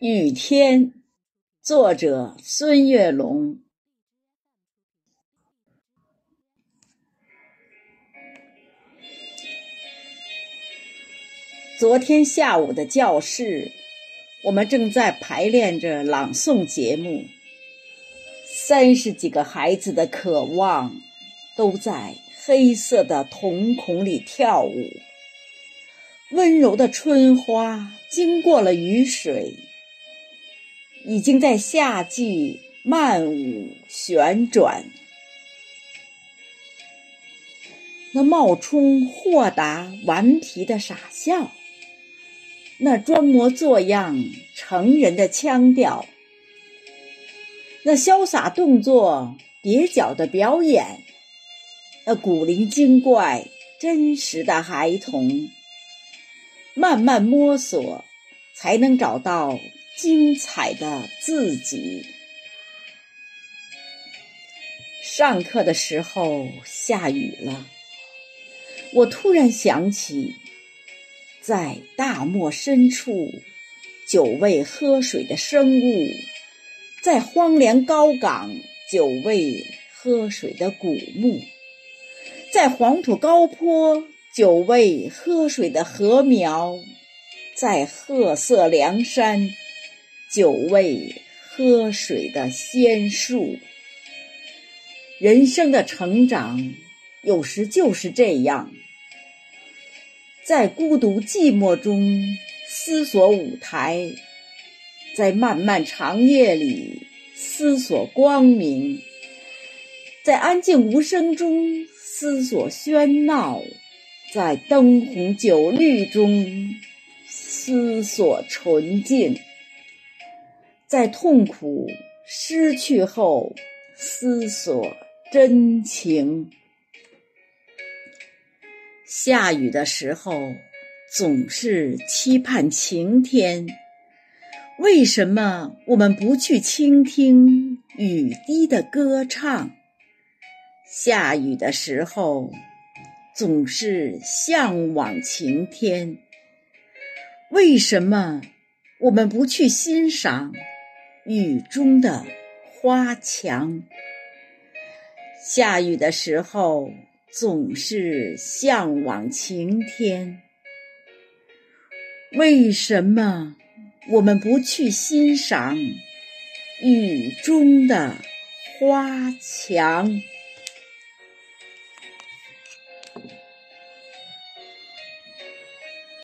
雨天，作者孙月龙。昨天下午的教室，我们正在排练着朗诵节目。三十几个孩子的渴望，都在黑色的瞳孔里跳舞。温柔的春花，经过了雨水。已经在夏季漫舞旋转，那冒充豁达顽皮的傻笑，那装模作样成人的腔调，那潇洒动作蹩脚的表演，那古灵精怪真实的孩童，慢慢摸索，才能找到。精彩的自己。上课的时候下雨了，我突然想起，在大漠深处，久未喝水的生物；在荒凉高岗，久未喝水的古墓；在黄土高坡，久未喝水的禾苗；在褐色梁山。久未喝水的仙树，人生的成长有时就是这样，在孤独寂寞中思索舞台，在漫漫长夜里思索光明，在安静无声中思索喧闹，在灯红酒绿中思索纯净。在痛苦失去后，思索真情。下雨的时候，总是期盼晴天。为什么我们不去倾听雨滴的歌唱？下雨的时候，总是向往晴天。为什么我们不去欣赏？雨中的花墙，下雨的时候总是向往晴天。为什么我们不去欣赏雨中的花墙？